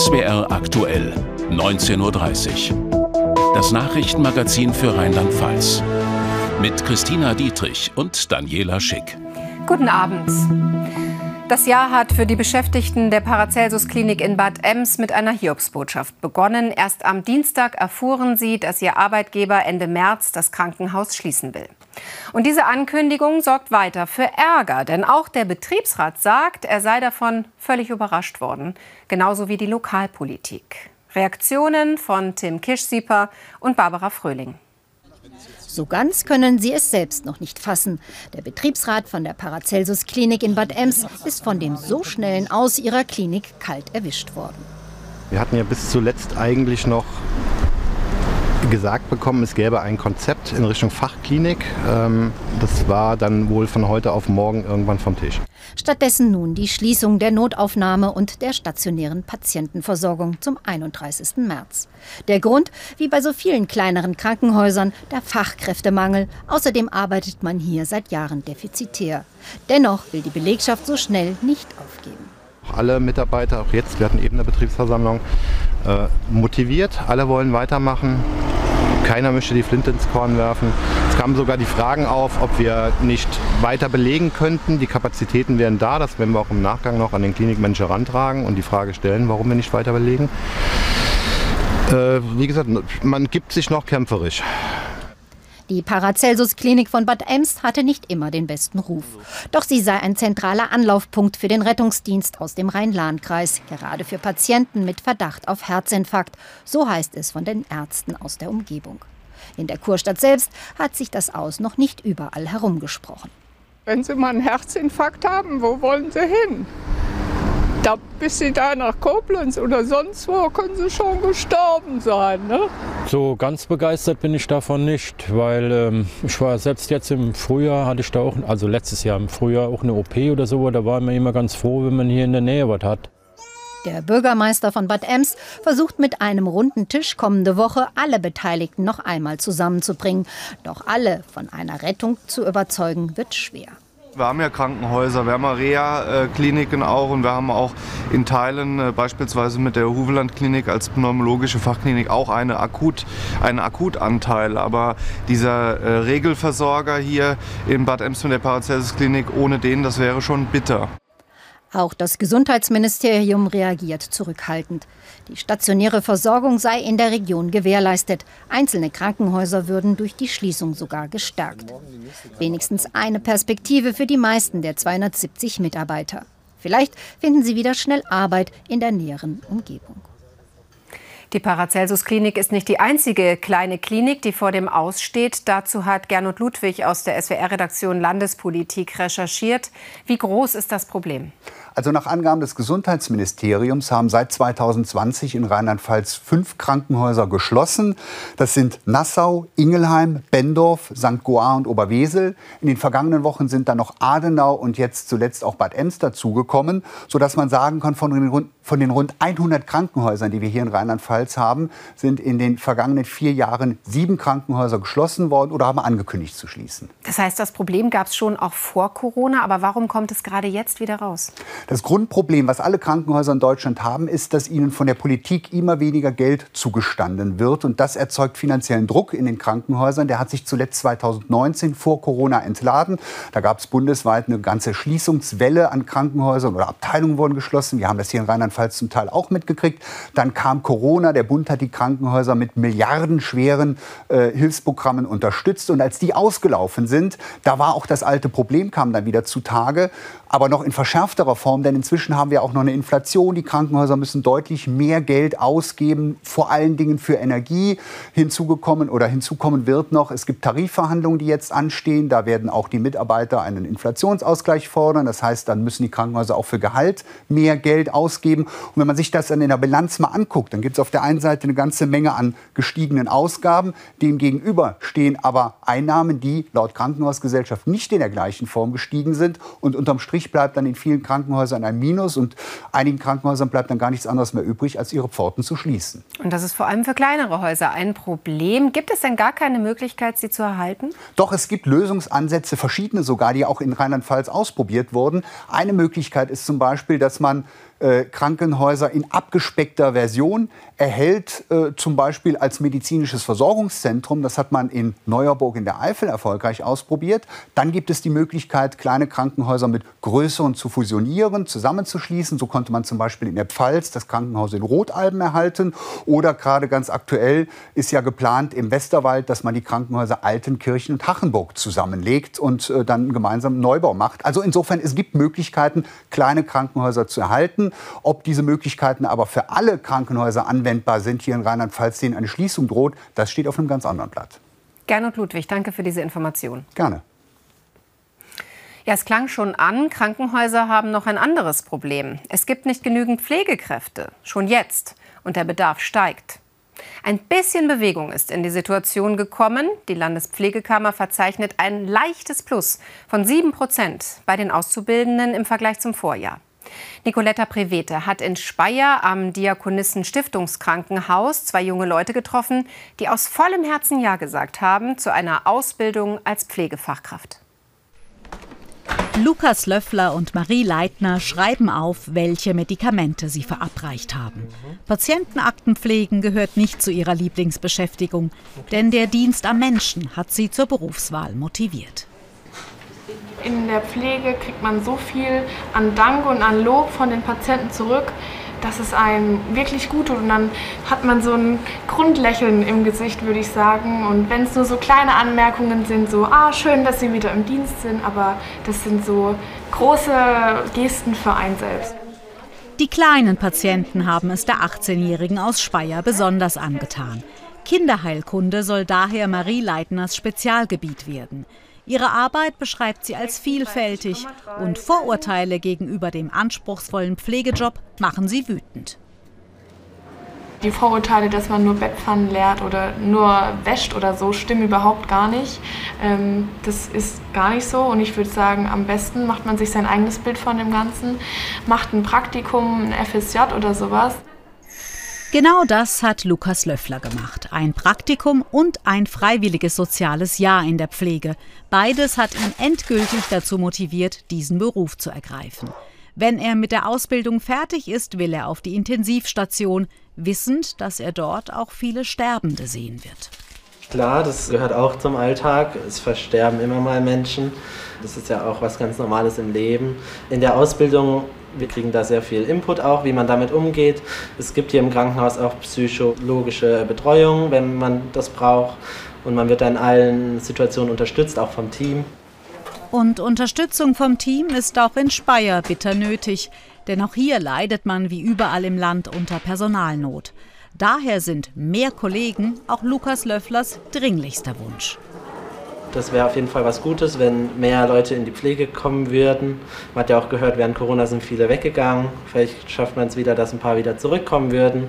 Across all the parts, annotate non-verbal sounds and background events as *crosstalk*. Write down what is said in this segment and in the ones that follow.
SWR aktuell, 19.30 Uhr. Das Nachrichtenmagazin für Rheinland-Pfalz. Mit Christina Dietrich und Daniela Schick. Guten Abend. Das Jahr hat für die Beschäftigten der Paracelsus Klinik in Bad Ems mit einer Hiobsbotschaft begonnen. Erst am Dienstag erfuhren sie, dass ihr Arbeitgeber Ende März das Krankenhaus schließen will. Und diese Ankündigung sorgt weiter für Ärger, denn auch der Betriebsrat sagt, er sei davon völlig überrascht worden, genauso wie die Lokalpolitik. Reaktionen von Tim Kischsieper und Barbara Fröhling. So ganz können sie es selbst noch nicht fassen. Der Betriebsrat von der Paracelsus Klinik in Bad Ems ist von dem so schnellen Aus ihrer Klinik kalt erwischt worden. Wir hatten ja bis zuletzt eigentlich noch gesagt bekommen, es gäbe ein Konzept in Richtung Fachklinik. Ähm, das war dann wohl von heute auf morgen irgendwann vom Tisch. Stattdessen nun die Schließung der Notaufnahme und der stationären Patientenversorgung zum 31. März. Der Grund, wie bei so vielen kleineren Krankenhäusern, der Fachkräftemangel. Außerdem arbeitet man hier seit Jahren defizitär. Dennoch will die Belegschaft so schnell nicht aufgeben. Alle Mitarbeiter, auch jetzt, wir hatten eben eine Betriebsversammlung, äh, motiviert, alle wollen weitermachen. Keiner möchte die Flinte ins Korn werfen. Es kamen sogar die Fragen auf, ob wir nicht weiter belegen könnten. Die Kapazitäten wären da, das werden wir auch im Nachgang noch an den Klinikmenschen herantragen und die Frage stellen, warum wir nicht weiter belegen. Äh, wie gesagt, man gibt sich noch kämpferisch. Die Paracelsus-Klinik von Bad Ems hatte nicht immer den besten Ruf. Doch sie sei ein zentraler Anlaufpunkt für den Rettungsdienst aus dem Rhein-Lahn-Kreis, gerade für Patienten mit Verdacht auf Herzinfarkt. So heißt es von den Ärzten aus der Umgebung. In der Kurstadt selbst hat sich das Aus noch nicht überall herumgesprochen. Wenn Sie mal einen Herzinfarkt haben, wo wollen Sie hin? Da, bis sie da nach Koblenz oder sonst wo, können sie schon gestorben sein. Ne? So ganz begeistert bin ich davon nicht, weil ähm, ich war selbst jetzt im Frühjahr, hatte ich da auch, also letztes Jahr im Frühjahr auch eine OP oder so, da war man immer ganz froh, wenn man hier in der Nähe was hat. Der Bürgermeister von Bad Ems versucht mit einem runden Tisch kommende Woche alle Beteiligten noch einmal zusammenzubringen. Doch alle von einer Rettung zu überzeugen, wird schwer. Wir haben ja Krankenhäuser, wir haben Reha-Kliniken auch und wir haben auch in Teilen, äh, beispielsweise mit der Huveland-Klinik als pneumologische Fachklinik, auch eine Akut, einen Akutanteil. Aber dieser äh, Regelversorger hier in Bad Ems mit der Paracelsus-Klinik, ohne den, das wäre schon bitter. Auch das Gesundheitsministerium reagiert zurückhaltend. Die stationäre Versorgung sei in der Region gewährleistet. Einzelne Krankenhäuser würden durch die Schließung sogar gestärkt. Wenigstens eine Perspektive für die meisten der 270 Mitarbeiter. Vielleicht finden sie wieder schnell Arbeit in der näheren Umgebung. Die Paracelsus-Klinik ist nicht die einzige kleine Klinik, die vor dem Aussteht. Dazu hat Gernot Ludwig aus der SWR-Redaktion Landespolitik recherchiert. Wie groß ist das Problem? Also nach Angaben des Gesundheitsministeriums haben seit 2020 in Rheinland-Pfalz fünf Krankenhäuser geschlossen. Das sind Nassau, Ingelheim, Bendorf, St. Goar und Oberwesel. In den vergangenen Wochen sind dann noch Adenau und jetzt zuletzt auch Bad Ems dazugekommen, sodass man sagen kann, von den, rund, von den rund 100 Krankenhäusern, die wir hier in Rheinland-Pfalz haben, sind in den vergangenen vier Jahren sieben Krankenhäuser geschlossen worden oder haben angekündigt zu schließen. Das heißt, das Problem gab es schon auch vor Corona, aber warum kommt es gerade jetzt wieder raus? Das Grundproblem, was alle Krankenhäuser in Deutschland haben, ist, dass ihnen von der Politik immer weniger Geld zugestanden wird. Und das erzeugt finanziellen Druck in den Krankenhäusern. Der hat sich zuletzt 2019 vor Corona entladen. Da gab es bundesweit eine ganze Schließungswelle an Krankenhäusern oder Abteilungen wurden geschlossen. Wir haben das hier in Rheinland-Pfalz zum Teil auch mitgekriegt. Dann kam Corona. Der Bund hat die Krankenhäuser mit milliardenschweren äh, Hilfsprogrammen unterstützt. Und als die ausgelaufen sind, da war auch das alte Problem, kam dann wieder zutage aber noch in verschärfterer Form, denn inzwischen haben wir auch noch eine Inflation. Die Krankenhäuser müssen deutlich mehr Geld ausgeben, vor allen Dingen für Energie. Hinzugekommen oder hinzukommen wird noch, es gibt Tarifverhandlungen, die jetzt anstehen. Da werden auch die Mitarbeiter einen Inflationsausgleich fordern. Das heißt, dann müssen die Krankenhäuser auch für Gehalt mehr Geld ausgeben. Und wenn man sich das dann in der Bilanz mal anguckt, dann gibt es auf der einen Seite eine ganze Menge an gestiegenen Ausgaben. Demgegenüber stehen aber Einnahmen, die laut Krankenhausgesellschaft nicht in der gleichen Form gestiegen sind und unterm Strich Strich bleibt dann in vielen Krankenhäusern ein Minus und einigen Krankenhäusern bleibt dann gar nichts anderes mehr übrig, als ihre Pforten zu schließen. Und das ist vor allem für kleinere Häuser ein Problem. Gibt es denn gar keine Möglichkeit, sie zu erhalten? Doch, es gibt Lösungsansätze, verschiedene sogar, die auch in Rheinland-Pfalz ausprobiert wurden. Eine Möglichkeit ist zum Beispiel, dass man äh, Krankenhäuser in abgespeckter Version, erhält äh, zum Beispiel als medizinisches Versorgungszentrum, das hat man in Neuerburg in der Eifel erfolgreich ausprobiert. Dann gibt es die Möglichkeit, kleine Krankenhäuser mit größeren zu fusionieren, zusammenzuschließen. So konnte man zum Beispiel in der Pfalz das Krankenhaus in Rotalben erhalten. Oder gerade ganz aktuell ist ja geplant im Westerwald, dass man die Krankenhäuser Altenkirchen und Hachenburg zusammenlegt und äh, dann gemeinsam Neubau macht. Also insofern, es gibt Möglichkeiten, kleine Krankenhäuser zu erhalten. Ob diese Möglichkeiten aber für alle Krankenhäuser anwendbar sind hier in Rheinland-Pfalz, denen eine Schließung droht, das steht auf einem ganz anderen Blatt. Gernot Ludwig, danke für diese Information. Gerne. Ja, es klang schon an, Krankenhäuser haben noch ein anderes Problem. Es gibt nicht genügend Pflegekräfte, schon jetzt, und der Bedarf steigt. Ein bisschen Bewegung ist in die Situation gekommen. Die Landespflegekammer verzeichnet ein leichtes Plus von 7 Prozent bei den Auszubildenden im Vergleich zum Vorjahr. Nicoletta Prevete hat in Speyer am Diakonissen Stiftungskrankenhaus zwei junge Leute getroffen, die aus vollem Herzen Ja gesagt haben zu einer Ausbildung als Pflegefachkraft. Lukas Löffler und Marie Leitner schreiben auf, welche Medikamente sie verabreicht haben. Patientenakten pflegen gehört nicht zu ihrer Lieblingsbeschäftigung, denn der Dienst am Menschen hat sie zur Berufswahl motiviert in der Pflege kriegt man so viel an Dank und an Lob von den Patienten zurück, dass es einem wirklich gut tut. Und dann hat man so ein Grundlächeln im Gesicht, würde ich sagen. Und wenn es nur so kleine Anmerkungen sind, so, ah, schön, dass Sie wieder im Dienst sind, aber das sind so große Gesten für einen selbst. Die kleinen Patienten haben es der 18-Jährigen aus Speyer besonders angetan. Kinderheilkunde soll daher Marie Leitners Spezialgebiet werden. Ihre Arbeit beschreibt sie als vielfältig und Vorurteile gegenüber dem anspruchsvollen Pflegejob machen sie wütend. Die Vorurteile, dass man nur Bettpfannen leert oder nur wäscht oder so, stimmen überhaupt gar nicht. Ähm, das ist gar nicht so und ich würde sagen, am besten macht man sich sein eigenes Bild von dem Ganzen, macht ein Praktikum, ein FSJ oder sowas. Genau das hat Lukas Löffler gemacht. Ein Praktikum und ein freiwilliges soziales Jahr in der Pflege. Beides hat ihn endgültig dazu motiviert, diesen Beruf zu ergreifen. Wenn er mit der Ausbildung fertig ist, will er auf die Intensivstation, wissend, dass er dort auch viele Sterbende sehen wird. Klar, das gehört auch zum Alltag. Es versterben immer mal Menschen. Das ist ja auch was ganz Normales im Leben. In der Ausbildung wir kriegen da sehr viel Input auch, wie man damit umgeht. Es gibt hier im Krankenhaus auch psychologische Betreuung, wenn man das braucht. Und man wird da in allen Situationen unterstützt, auch vom Team. Und Unterstützung vom Team ist auch in Speyer bitter nötig, denn auch hier leidet man wie überall im Land unter Personalnot. Daher sind mehr Kollegen auch Lukas Löfflers dringlichster Wunsch. Das wäre auf jeden Fall was Gutes, wenn mehr Leute in die Pflege kommen würden. Man hat ja auch gehört, während Corona sind viele weggegangen. Vielleicht schafft man es wieder, dass ein paar wieder zurückkommen würden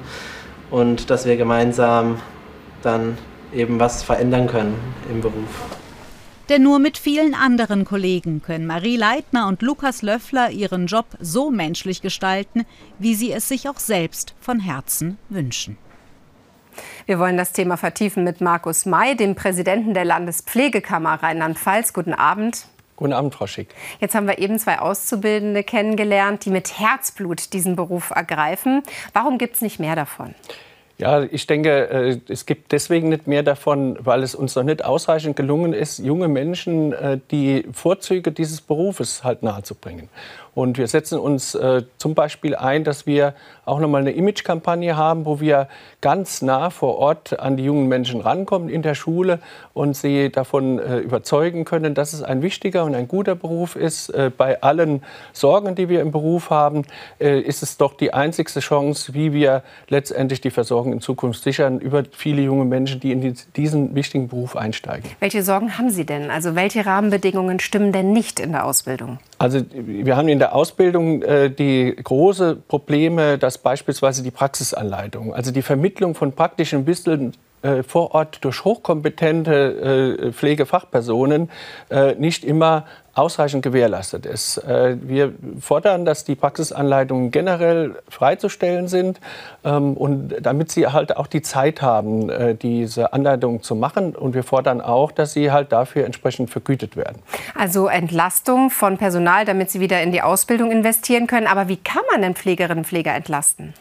und dass wir gemeinsam dann eben was verändern können im Beruf. Denn nur mit vielen anderen Kollegen können Marie Leitner und Lukas Löffler ihren Job so menschlich gestalten, wie sie es sich auch selbst von Herzen wünschen. Wir wollen das Thema vertiefen mit Markus May, dem Präsidenten der Landespflegekammer Rheinland-Pfalz. Guten Abend. Guten Abend, Frau Schick. Jetzt haben wir eben zwei Auszubildende kennengelernt, die mit Herzblut diesen Beruf ergreifen. Warum gibt es nicht mehr davon? Ja, ich denke, äh, es gibt deswegen nicht mehr davon, weil es uns noch nicht ausreichend gelungen ist, junge Menschen äh, die Vorzüge dieses Berufes halt nahezubringen. Und wir setzen uns äh, zum Beispiel ein, dass wir auch noch mal eine Imagekampagne haben, wo wir ganz nah vor Ort an die jungen Menschen rankommen in der Schule und sie davon überzeugen können, dass es ein wichtiger und ein guter Beruf ist. Bei allen Sorgen, die wir im Beruf haben, ist es doch die einzigste Chance, wie wir letztendlich die Versorgung in Zukunft sichern über viele junge Menschen, die in diesen wichtigen Beruf einsteigen. Welche Sorgen haben Sie denn? Also welche Rahmenbedingungen stimmen denn nicht in der Ausbildung? Also wir haben in der Ausbildung äh, die große Probleme, dass beispielsweise die Praxisanleitung, also die Vermittlung von praktischen Wissen äh, vor Ort durch hochkompetente äh, Pflegefachpersonen äh, nicht immer ausreichend gewährleistet ist. Äh, wir fordern, dass die Praxisanleitungen generell freizustellen sind ähm, und damit sie halt auch die Zeit haben, äh, diese Anleitungen zu machen. Und wir fordern auch, dass sie halt dafür entsprechend vergütet werden. Also Entlastung von Personal, damit sie wieder in die Ausbildung investieren können. Aber wie kann man denn Pflegerinnen und Pfleger entlasten?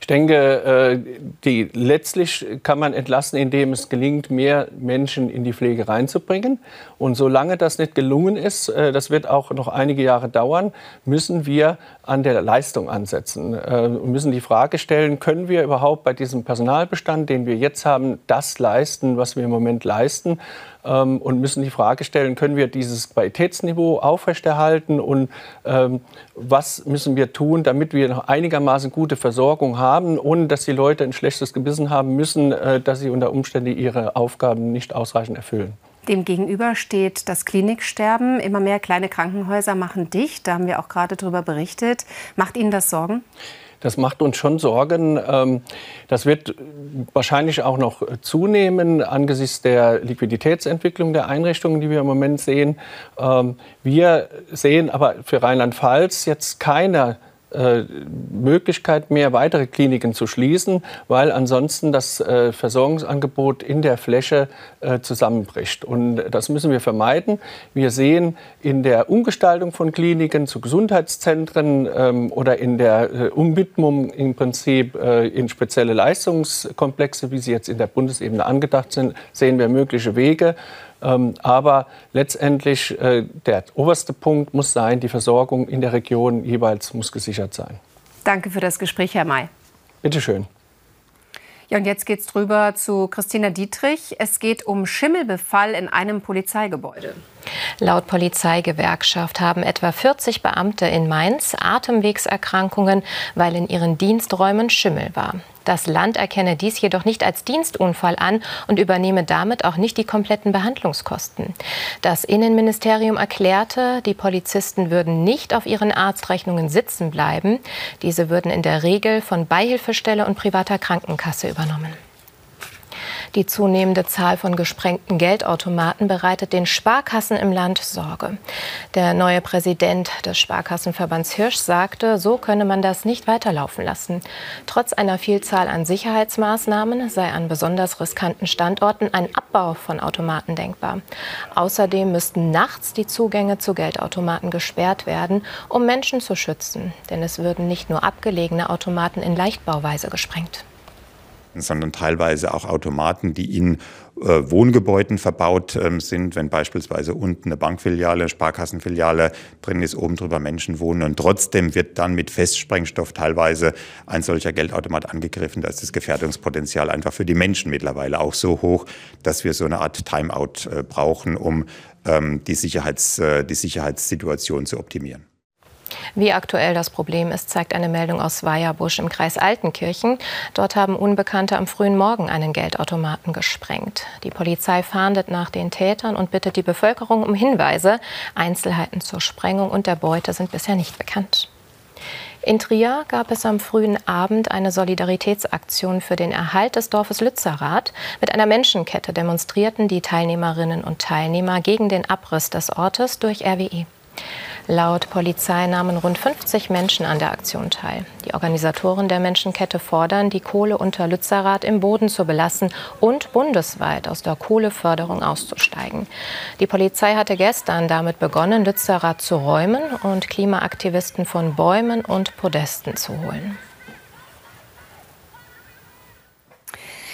Ich denke, äh, die, letztlich kann man entlasten, indem es gelingt, mehr Menschen in die Pflege reinzubringen. Und solange das nicht gelungen ist, äh, das wird auch noch einige Jahre dauern, müssen wir an der Leistung ansetzen äh, und müssen die Frage stellen, können wir überhaupt bei diesem Personalbestand, den wir jetzt haben, das leisten, was wir im Moment leisten? Ähm, und müssen die Frage stellen, können wir dieses Qualitätsniveau aufrechterhalten und ähm, was müssen wir tun, damit wir noch einigermaßen gute Versorgung haben, ohne dass die Leute ein schlechtes Gewissen haben müssen, äh, dass sie unter Umständen ihre Aufgaben nicht ausreichend erfüllen. Demgegenüber steht das Kliniksterben. Immer mehr kleine Krankenhäuser machen dicht. Da haben wir auch gerade darüber berichtet. Macht Ihnen das Sorgen? Das macht uns schon Sorgen. Ähm, das wird wahrscheinlich auch noch zunehmen angesichts der Liquiditätsentwicklung der Einrichtungen, die wir im Moment sehen. Ähm, wir sehen aber für Rheinland-Pfalz jetzt keine äh, Möglichkeit mehr, weitere Kliniken zu schließen, weil ansonsten das äh, Versorgungsangebot in der Fläche äh, zusammenbricht. Und das müssen wir vermeiden. Wir sehen in der Umgestaltung von Kliniken zu Gesundheitszentren ähm, oder in der Umwidmung im Prinzip in spezielle Leistungskomplexe, wie sie jetzt in der Bundesebene angedacht sind, sehen wir mögliche Wege. Ähm, aber letztendlich äh, der oberste Punkt muss sein, die Versorgung in der Region jeweils muss gesichert sein. Danke für das Gespräch, Herr May. Bitte schön. Ja, und jetzt geht's drüber zu Christina Dietrich. Es geht um Schimmelbefall in einem Polizeigebäude. Laut Polizeigewerkschaft haben etwa 40 Beamte in Mainz Atemwegserkrankungen, weil in ihren Diensträumen Schimmel war. Das Land erkenne dies jedoch nicht als Dienstunfall an und übernehme damit auch nicht die kompletten Behandlungskosten. Das Innenministerium erklärte, die Polizisten würden nicht auf ihren Arztrechnungen sitzen bleiben. Diese würden in der Regel von Beihilfestelle und privater Krankenkasse übernommen. Die zunehmende Zahl von gesprengten Geldautomaten bereitet den Sparkassen im Land Sorge. Der neue Präsident des Sparkassenverbands Hirsch sagte, so könne man das nicht weiterlaufen lassen. Trotz einer Vielzahl an Sicherheitsmaßnahmen sei an besonders riskanten Standorten ein Abbau von Automaten denkbar. Außerdem müssten nachts die Zugänge zu Geldautomaten gesperrt werden, um Menschen zu schützen. Denn es würden nicht nur abgelegene Automaten in Leichtbauweise gesprengt sondern teilweise auch Automaten, die in äh, Wohngebäuden verbaut ähm, sind, wenn beispielsweise unten eine Bankfiliale, Sparkassenfiliale drin ist, oben drüber Menschen wohnen und trotzdem wird dann mit Festsprengstoff teilweise ein solcher Geldautomat angegriffen. Da ist das Gefährdungspotenzial einfach für die Menschen mittlerweile auch so hoch, dass wir so eine Art Timeout äh, brauchen, um ähm, die, Sicherheits, äh, die Sicherheitssituation zu optimieren. Wie aktuell das Problem ist, zeigt eine Meldung aus Weierbusch im Kreis Altenkirchen. Dort haben Unbekannte am frühen Morgen einen Geldautomaten gesprengt. Die Polizei fahndet nach den Tätern und bittet die Bevölkerung um Hinweise. Einzelheiten zur Sprengung und der Beute sind bisher nicht bekannt. In Trier gab es am frühen Abend eine Solidaritätsaktion für den Erhalt des Dorfes Lützerath. Mit einer Menschenkette demonstrierten die Teilnehmerinnen und Teilnehmer gegen den Abriss des Ortes durch RWE. Laut Polizei nahmen rund 50 Menschen an der Aktion teil. Die Organisatoren der Menschenkette fordern, die Kohle unter Lützerath im Boden zu belassen und bundesweit aus der Kohleförderung auszusteigen. Die Polizei hatte gestern damit begonnen, Lützerath zu räumen und Klimaaktivisten von Bäumen und Podesten zu holen.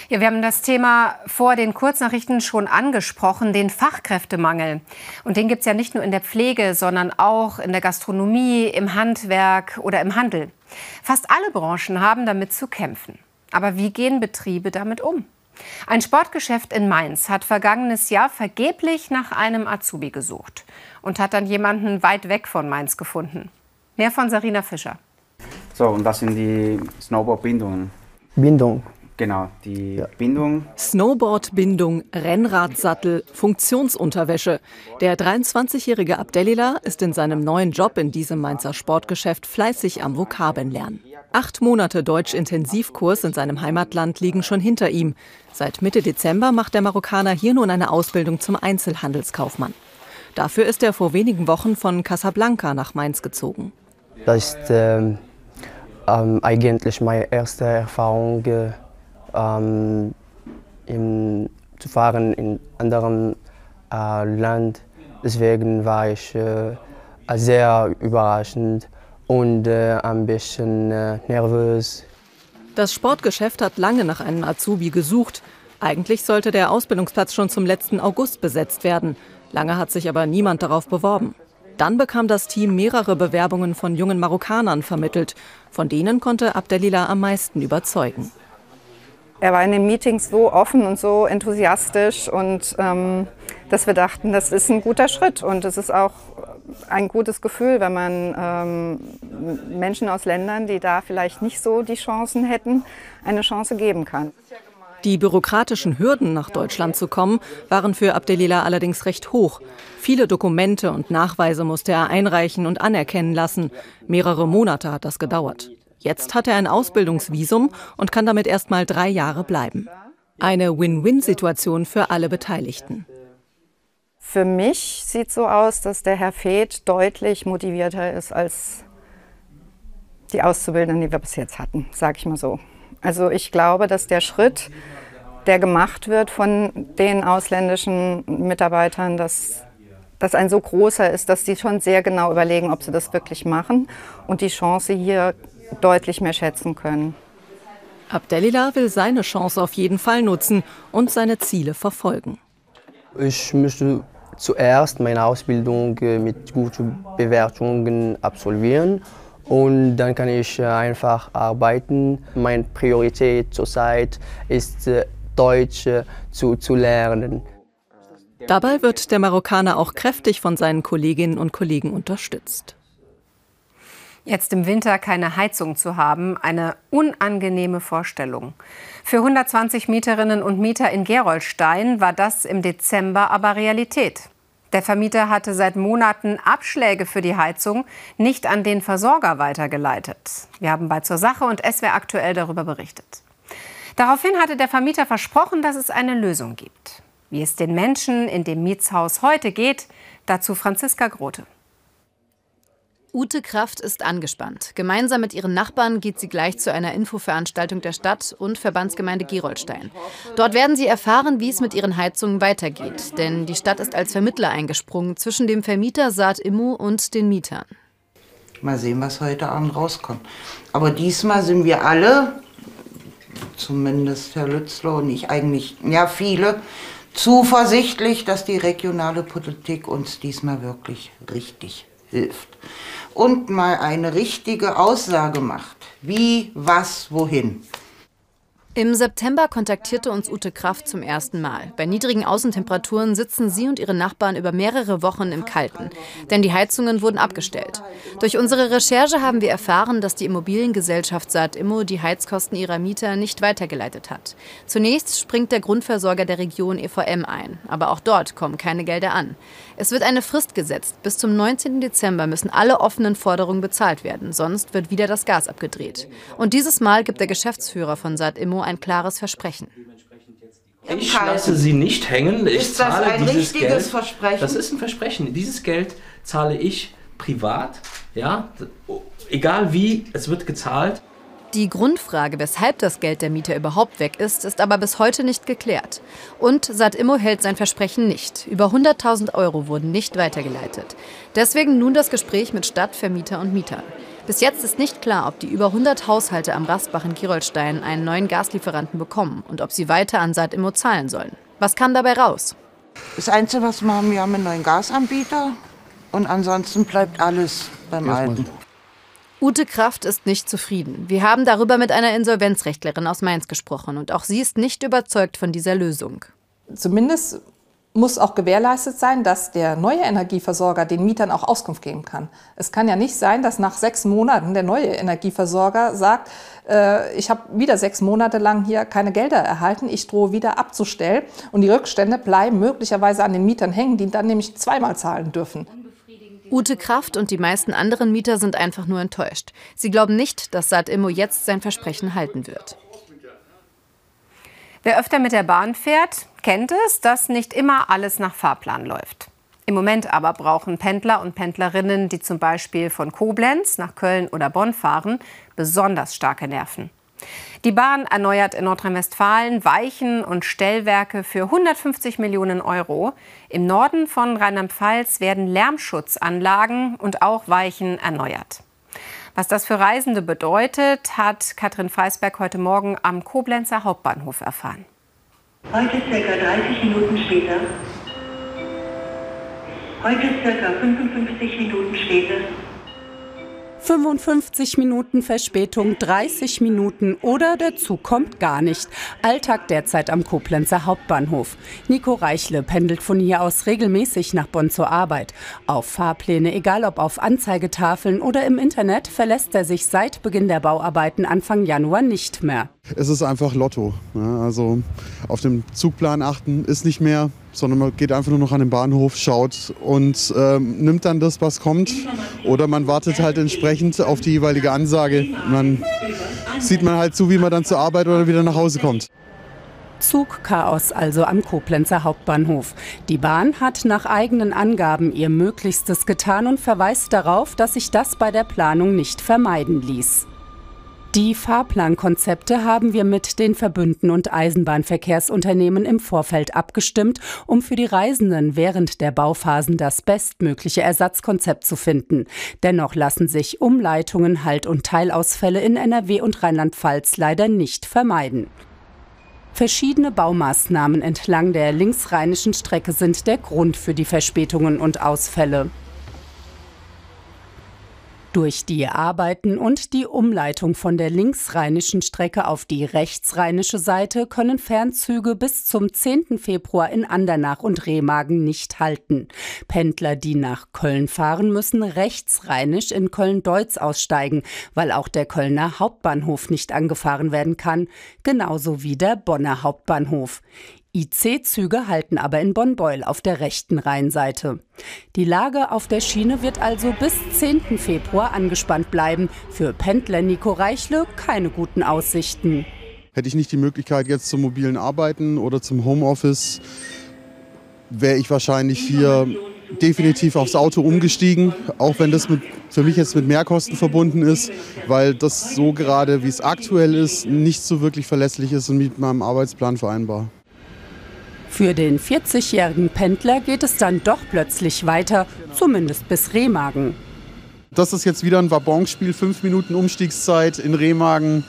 Ja, wir haben das Thema vor den Kurznachrichten schon angesprochen, den Fachkräftemangel. Und den gibt es ja nicht nur in der Pflege, sondern auch in der Gastronomie, im Handwerk oder im Handel. Fast alle Branchen haben damit zu kämpfen. Aber wie gehen Betriebe damit um? Ein Sportgeschäft in Mainz hat vergangenes Jahr vergeblich nach einem Azubi gesucht und hat dann jemanden weit weg von Mainz gefunden. Mehr von Sarina Fischer. So, und das sind die Snowboard-Bindungen. Bindung Genau, die ja. Bindung. Snowboard-Bindung, Rennradsattel, Funktionsunterwäsche. Der 23-jährige Abdelila ist in seinem neuen Job in diesem Mainzer Sportgeschäft fleißig am Vokabeln lernen. Acht Monate Deutsch-Intensivkurs in seinem Heimatland liegen schon hinter ihm. Seit Mitte Dezember macht der Marokkaner hier nun eine Ausbildung zum Einzelhandelskaufmann. Dafür ist er vor wenigen Wochen von Casablanca nach Mainz gezogen. Das ist ähm, ähm, eigentlich meine erste Erfahrung, ähm, in, zu fahren in anderem äh, Land. Deswegen war ich äh, sehr überraschend und äh, ein bisschen äh, nervös. Das Sportgeschäft hat lange nach einem Azubi gesucht. Eigentlich sollte der Ausbildungsplatz schon zum letzten August besetzt werden. Lange hat sich aber niemand darauf beworben. Dann bekam das Team mehrere Bewerbungen von jungen Marokkanern vermittelt. Von denen konnte Abdelila am meisten überzeugen. Er war in den Meetings so offen und so enthusiastisch und ähm, dass wir dachten, das ist ein guter Schritt und es ist auch ein gutes Gefühl, wenn man ähm, Menschen aus Ländern, die da vielleicht nicht so die Chancen hätten, eine Chance geben kann. Die bürokratischen Hürden, nach Deutschland zu kommen, waren für Abdelila allerdings recht hoch. Viele Dokumente und Nachweise musste er einreichen und anerkennen lassen. Mehrere Monate hat das gedauert. Jetzt hat er ein Ausbildungsvisum und kann damit erst mal drei Jahre bleiben. Eine Win-Win-Situation für alle Beteiligten. Für mich sieht so aus, dass der Herr Feth deutlich motivierter ist als die Auszubildenden, die wir bis jetzt hatten, sage ich mal so. Also ich glaube, dass der Schritt, der gemacht wird von den ausländischen Mitarbeitern, dass das ein so großer ist, dass die schon sehr genau überlegen, ob sie das wirklich machen und die Chance hier deutlich mehr schätzen können. Abdelila will seine Chance auf jeden Fall nutzen und seine Ziele verfolgen. Ich möchte zuerst meine Ausbildung äh, mit guten Bewertungen absolvieren und dann kann ich äh, einfach arbeiten. Meine Priorität zurzeit ist, äh, Deutsch zu, zu lernen. Dabei wird der Marokkaner auch kräftig von seinen Kolleginnen und Kollegen unterstützt. Jetzt im Winter keine Heizung zu haben, eine unangenehme Vorstellung. Für 120 Mieterinnen und Mieter in Gerolstein war das im Dezember aber Realität. Der Vermieter hatte seit Monaten Abschläge für die Heizung nicht an den Versorger weitergeleitet. Wir haben bei zur Sache und SWR aktuell darüber berichtet. Daraufhin hatte der Vermieter versprochen, dass es eine Lösung gibt. Wie es den Menschen in dem Mietshaus heute geht, dazu Franziska Grote. Ute Kraft ist angespannt. Gemeinsam mit ihren Nachbarn geht sie gleich zu einer Infoveranstaltung der Stadt und Verbandsgemeinde Gerolstein. Dort werden sie erfahren, wie es mit ihren Heizungen weitergeht. Denn die Stadt ist als Vermittler eingesprungen zwischen dem Vermieter Saat Immo und den Mietern. Mal sehen, was heute Abend rauskommt. Aber diesmal sind wir alle, zumindest Herr Lützler und ich eigentlich, ja viele, zuversichtlich, dass die regionale Politik uns diesmal wirklich richtig hilft und mal eine richtige Aussage macht. Wie, was, wohin. Im September kontaktierte uns Ute Kraft zum ersten Mal. Bei niedrigen Außentemperaturen sitzen sie und ihre Nachbarn über mehrere Wochen im Kalten, denn die Heizungen wurden abgestellt. Durch unsere Recherche haben wir erfahren, dass die Immobiliengesellschaft Saat-Immo die Heizkosten ihrer Mieter nicht weitergeleitet hat. Zunächst springt der Grundversorger der Region EVM ein, aber auch dort kommen keine Gelder an. Es wird eine Frist gesetzt. Bis zum 19. Dezember müssen alle offenen Forderungen bezahlt werden, sonst wird wieder das Gas abgedreht. Und dieses Mal gibt der Geschäftsführer von Saat-Immo ein klares Versprechen. Ich lasse Sie nicht hängen. Ich ist das ein dieses richtiges Geld. Versprechen? Das ist ein Versprechen. Dieses Geld zahle ich privat. Ja, egal wie, es wird gezahlt. Die Grundfrage, weshalb das Geld der Mieter überhaupt weg ist, ist aber bis heute nicht geklärt. Und Satimmo hält sein Versprechen nicht. Über 100.000 Euro wurden nicht weitergeleitet. Deswegen nun das Gespräch mit Stadt, Vermieter und Mietern. Bis jetzt ist nicht klar, ob die über 100 Haushalte am Rastbach in Kirolstein einen neuen Gaslieferanten bekommen und ob sie weiter an Satimmo zahlen sollen. Was kam dabei raus? Das Einzige, was wir haben, wir haben einen neuen Gasanbieter und ansonsten bleibt alles beim Alten. Ute Kraft ist nicht zufrieden. Wir haben darüber mit einer Insolvenzrechtlerin aus Mainz gesprochen und auch sie ist nicht überzeugt von dieser Lösung. Zumindest muss auch gewährleistet sein, dass der neue Energieversorger den Mietern auch Auskunft geben kann. Es kann ja nicht sein, dass nach sechs Monaten der neue Energieversorger sagt, äh, ich habe wieder sechs Monate lang hier keine Gelder erhalten, ich drohe wieder abzustellen und die Rückstände bleiben möglicherweise an den Mietern hängen, die dann nämlich zweimal zahlen dürfen. Ute Kraft und die meisten anderen Mieter sind einfach nur enttäuscht. Sie glauben nicht, dass Saad Immo jetzt sein Versprechen halten wird. Wer öfter mit der Bahn fährt, kennt es, dass nicht immer alles nach Fahrplan läuft. Im Moment aber brauchen Pendler und Pendlerinnen, die zum Beispiel von Koblenz nach Köln oder Bonn fahren, besonders starke Nerven. Die Bahn erneuert in Nordrhein-Westfalen Weichen und Stellwerke für 150 Millionen Euro. Im Norden von Rheinland-Pfalz werden Lärmschutzanlagen und auch Weichen erneuert. Was das für Reisende bedeutet, hat Katrin Freisberg heute Morgen am Koblenzer Hauptbahnhof erfahren. Heute circa 30 Minuten später. Heute circa 55 Minuten später 55 Minuten Verspätung, 30 Minuten oder der Zug kommt gar nicht. Alltag derzeit am Koblenzer Hauptbahnhof. Nico Reichle pendelt von hier aus regelmäßig nach Bonn zur Arbeit. Auf Fahrpläne, egal ob auf Anzeigetafeln oder im Internet, verlässt er sich seit Beginn der Bauarbeiten Anfang Januar nicht mehr. Es ist einfach Lotto. Also auf dem Zugplan achten ist nicht mehr sondern man geht einfach nur noch an den Bahnhof, schaut und ähm, nimmt dann das, was kommt. Oder man wartet halt entsprechend auf die jeweilige Ansage. Dann sieht man halt zu, wie man dann zur Arbeit oder wieder nach Hause kommt. Zugchaos also am Koblenzer Hauptbahnhof. Die Bahn hat nach eigenen Angaben ihr Möglichstes getan und verweist darauf, dass sich das bei der Planung nicht vermeiden ließ. Die Fahrplankonzepte haben wir mit den Verbünden und Eisenbahnverkehrsunternehmen im Vorfeld abgestimmt, um für die Reisenden während der Bauphasen das bestmögliche Ersatzkonzept zu finden. Dennoch lassen sich Umleitungen, Halt- und Teilausfälle in NRW und Rheinland-Pfalz leider nicht vermeiden. Verschiedene Baumaßnahmen entlang der linksrheinischen Strecke sind der Grund für die Verspätungen und Ausfälle. Durch die Arbeiten und die Umleitung von der linksrheinischen Strecke auf die rechtsrheinische Seite können Fernzüge bis zum 10. Februar in Andernach und Remagen nicht halten. Pendler, die nach Köln fahren, müssen rechtsrheinisch in Köln-Deutz aussteigen, weil auch der Kölner Hauptbahnhof nicht angefahren werden kann, genauso wie der Bonner Hauptbahnhof. IC-Züge halten aber in Bonn-Beul auf der rechten Rheinseite. Die Lage auf der Schiene wird also bis 10. Februar angespannt bleiben. Für Pendler Nico Reichle keine guten Aussichten. Hätte ich nicht die Möglichkeit jetzt zum mobilen Arbeiten oder zum Homeoffice, wäre ich wahrscheinlich hier definitiv aufs Auto umgestiegen, auch wenn das mit, für mich jetzt mit Mehrkosten verbunden ist, weil das so gerade, wie es aktuell ist, nicht so wirklich verlässlich ist und mit meinem Arbeitsplan vereinbar. Für den 40-jährigen Pendler geht es dann doch plötzlich weiter, zumindest bis Remagen. Das ist jetzt wieder ein Wabonspiel, fünf Minuten Umstiegszeit in Remagen.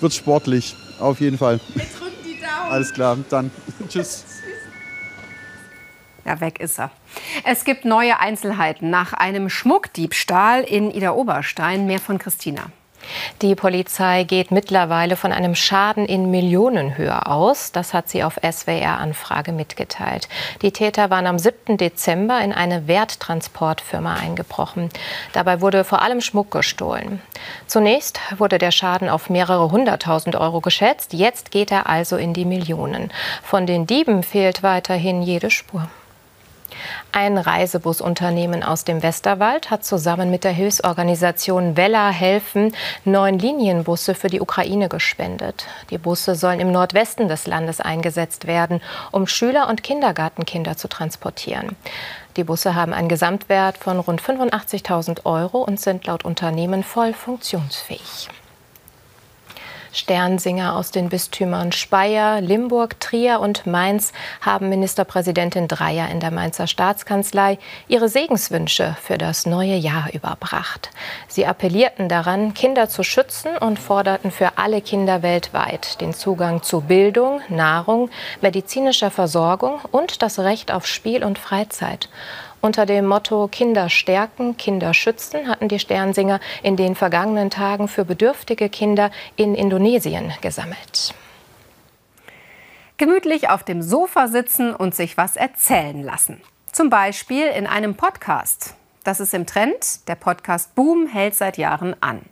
Wird sportlich, auf jeden Fall. Wir drücken die Daumen. Alles klar, dann *laughs* tschüss. Ja, weg ist er. Es gibt neue Einzelheiten nach einem Schmuckdiebstahl in Ida Oberstein. Mehr von Christina. Die Polizei geht mittlerweile von einem Schaden in Millionenhöhe aus. Das hat sie auf SWR-Anfrage mitgeteilt. Die Täter waren am 7. Dezember in eine Werttransportfirma eingebrochen. Dabei wurde vor allem Schmuck gestohlen. Zunächst wurde der Schaden auf mehrere hunderttausend Euro geschätzt. Jetzt geht er also in die Millionen. Von den Dieben fehlt weiterhin jede Spur. Ein Reisebusunternehmen aus dem Westerwald hat zusammen mit der Hilfsorganisation Vella helfen neun Linienbusse für die Ukraine gespendet. Die Busse sollen im Nordwesten des Landes eingesetzt werden, um Schüler und Kindergartenkinder zu transportieren. Die Busse haben einen Gesamtwert von rund 85.000 Euro und sind laut Unternehmen voll funktionsfähig. Sternsinger aus den Bistümern Speyer, Limburg, Trier und Mainz haben Ministerpräsidentin Dreyer in der Mainzer Staatskanzlei ihre Segenswünsche für das neue Jahr überbracht. Sie appellierten daran, Kinder zu schützen und forderten für alle Kinder weltweit den Zugang zu Bildung, Nahrung, medizinischer Versorgung und das Recht auf Spiel und Freizeit. Unter dem Motto Kinder stärken, Kinder schützen hatten die Sternsinger in den vergangenen Tagen für bedürftige Kinder in Indonesien gesammelt. Gemütlich auf dem Sofa sitzen und sich was erzählen lassen. Zum Beispiel in einem Podcast. Das ist im Trend. Der Podcast Boom hält seit Jahren an.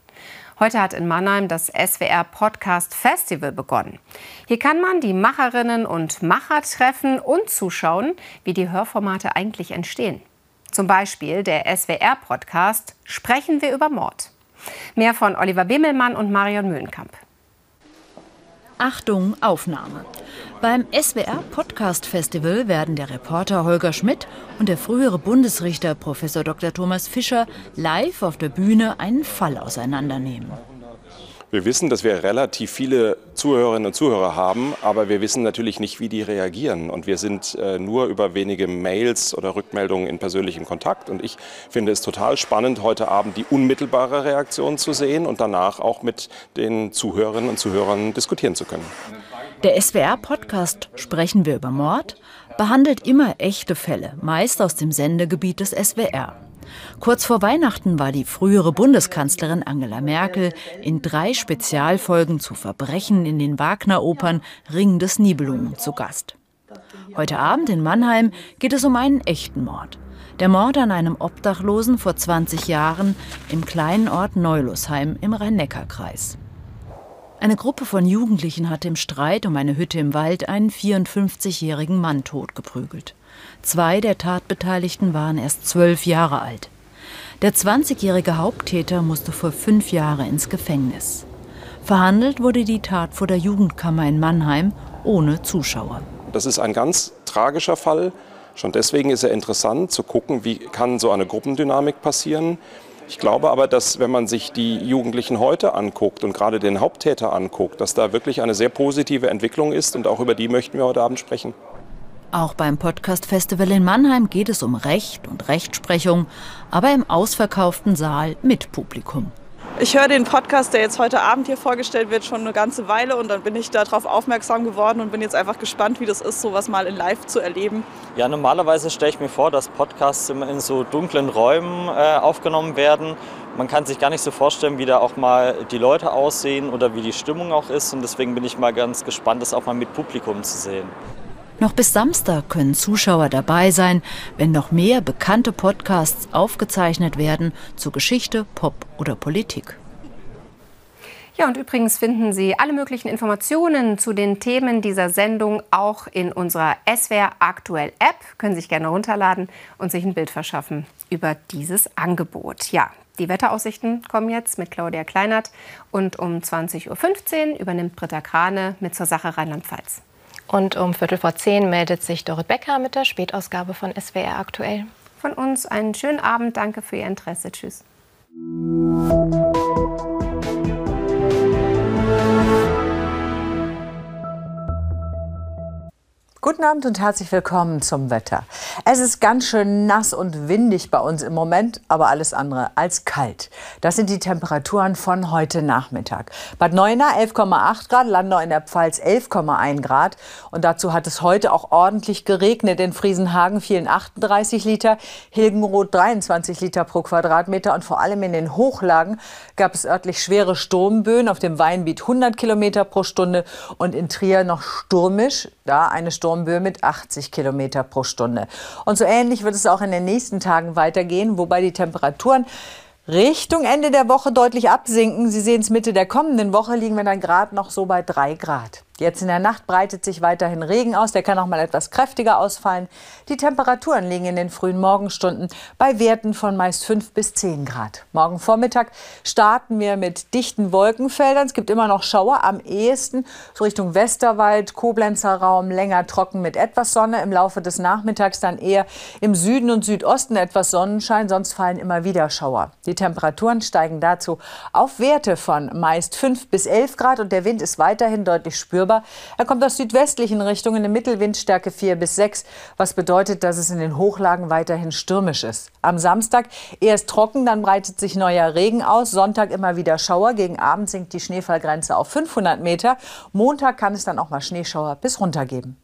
Heute hat in Mannheim das SWR Podcast Festival begonnen. Hier kann man die Macherinnen und Macher treffen und zuschauen, wie die Hörformate eigentlich entstehen. Zum Beispiel der SWR-Podcast Sprechen wir über Mord. Mehr von Oliver Wimmelmann und Marion Mühlenkamp. Achtung, Aufnahme. Beim SWR Podcast Festival werden der Reporter Holger Schmidt und der frühere Bundesrichter Prof. Dr. Thomas Fischer live auf der Bühne einen Fall auseinandernehmen. Wir wissen, dass wir relativ viele Zuhörerinnen und Zuhörer haben, aber wir wissen natürlich nicht, wie die reagieren. Und wir sind äh, nur über wenige Mails oder Rückmeldungen in persönlichem Kontakt. Und ich finde es total spannend, heute Abend die unmittelbare Reaktion zu sehen und danach auch mit den Zuhörerinnen und Zuhörern diskutieren zu können. Der SWR-Podcast Sprechen wir über Mord behandelt immer echte Fälle, meist aus dem Sendegebiet des SWR. Kurz vor Weihnachten war die frühere Bundeskanzlerin Angela Merkel in drei Spezialfolgen zu Verbrechen in den Wagner-Opern Ring des Nibelungen zu Gast. Heute Abend in Mannheim geht es um einen echten Mord. Der Mord an einem Obdachlosen vor 20 Jahren im kleinen Ort Neulosheim im Rhein-Neckar-Kreis. Eine Gruppe von Jugendlichen hat im Streit um eine Hütte im Wald einen 54-jährigen Mann totgeprügelt. Zwei der Tatbeteiligten waren erst zwölf Jahre alt. Der 20-jährige Haupttäter musste vor fünf Jahre ins Gefängnis. Verhandelt wurde die Tat vor der Jugendkammer in Mannheim ohne Zuschauer. Das ist ein ganz tragischer Fall. Schon deswegen ist er interessant zu gucken, wie kann so eine Gruppendynamik passieren. Ich glaube aber, dass wenn man sich die Jugendlichen heute anguckt und gerade den Haupttäter anguckt, dass da wirklich eine sehr positive Entwicklung ist und auch über die möchten wir heute Abend sprechen. Auch beim Podcast Festival in Mannheim geht es um Recht und Rechtsprechung, aber im ausverkauften Saal mit Publikum. Ich höre den Podcast, der jetzt heute Abend hier vorgestellt wird, schon eine ganze Weile und dann bin ich darauf aufmerksam geworden und bin jetzt einfach gespannt, wie das ist, sowas mal in Live zu erleben. Ja, normalerweise stelle ich mir vor, dass Podcasts immer in so dunklen Räumen äh, aufgenommen werden. Man kann sich gar nicht so vorstellen, wie da auch mal die Leute aussehen oder wie die Stimmung auch ist und deswegen bin ich mal ganz gespannt, das auch mal mit Publikum zu sehen. Noch bis Samstag können Zuschauer dabei sein, wenn noch mehr bekannte Podcasts aufgezeichnet werden zu Geschichte, Pop oder Politik. Ja, und übrigens finden Sie alle möglichen Informationen zu den Themen dieser Sendung auch in unserer SWR Aktuell App. Können Sie sich gerne runterladen und sich ein Bild verschaffen über dieses Angebot. Ja, die Wetteraussichten kommen jetzt mit Claudia Kleinert und um 20.15 Uhr übernimmt Britta Krane mit zur Sache Rheinland-Pfalz. Und um Viertel vor zehn meldet sich Dorit Becker mit der Spätausgabe von SWR aktuell. Von uns einen schönen Abend. Danke für Ihr Interesse. Tschüss. Guten Abend und herzlich willkommen zum Wetter. Es ist ganz schön nass und windig bei uns im Moment, aber alles andere als kalt. Das sind die Temperaturen von heute Nachmittag. Bad Neuenahr 11,8 Grad, Landau in der Pfalz 11,1 Grad. Und dazu hat es heute auch ordentlich geregnet. In Friesenhagen fielen 38 Liter, Hilgenroth 23 Liter pro Quadratmeter. Und vor allem in den Hochlagen gab es örtlich schwere Sturmböen. Auf dem Weinbiet 100 Kilometer pro Stunde und in Trier noch stürmisch, da eine Sturm Sturmböe mit 80 Kilometer pro Stunde. Und so ähnlich wird es auch in den nächsten Tagen weitergehen, wobei die Temperaturen Richtung Ende der Woche deutlich absinken. Sie sehen es Mitte der kommenden Woche liegen wir dann gerade noch so bei drei Grad. Jetzt in der Nacht breitet sich weiterhin Regen aus, der kann auch mal etwas kräftiger ausfallen. Die Temperaturen liegen in den frühen Morgenstunden bei Werten von meist 5 bis 10 Grad. Morgen Vormittag starten wir mit dichten Wolkenfeldern. Es gibt immer noch Schauer, am ehesten Richtung Westerwald, Koblenzer Raum, länger trocken mit etwas Sonne. Im Laufe des Nachmittags dann eher im Süden und Südosten etwas Sonnenschein, sonst fallen immer wieder Schauer. Die Temperaturen steigen dazu auf Werte von meist 5 bis 11 Grad und der Wind ist weiterhin deutlich spürbar aber er kommt aus südwestlichen Richtungen eine Mittelwindstärke 4 bis 6, was bedeutet, dass es in den Hochlagen weiterhin stürmisch ist. Am Samstag erst trocken, dann breitet sich neuer Regen aus. Sonntag immer wieder Schauer. Gegen Abend sinkt die Schneefallgrenze auf 500 Meter. Montag kann es dann auch mal Schneeschauer bis runter geben.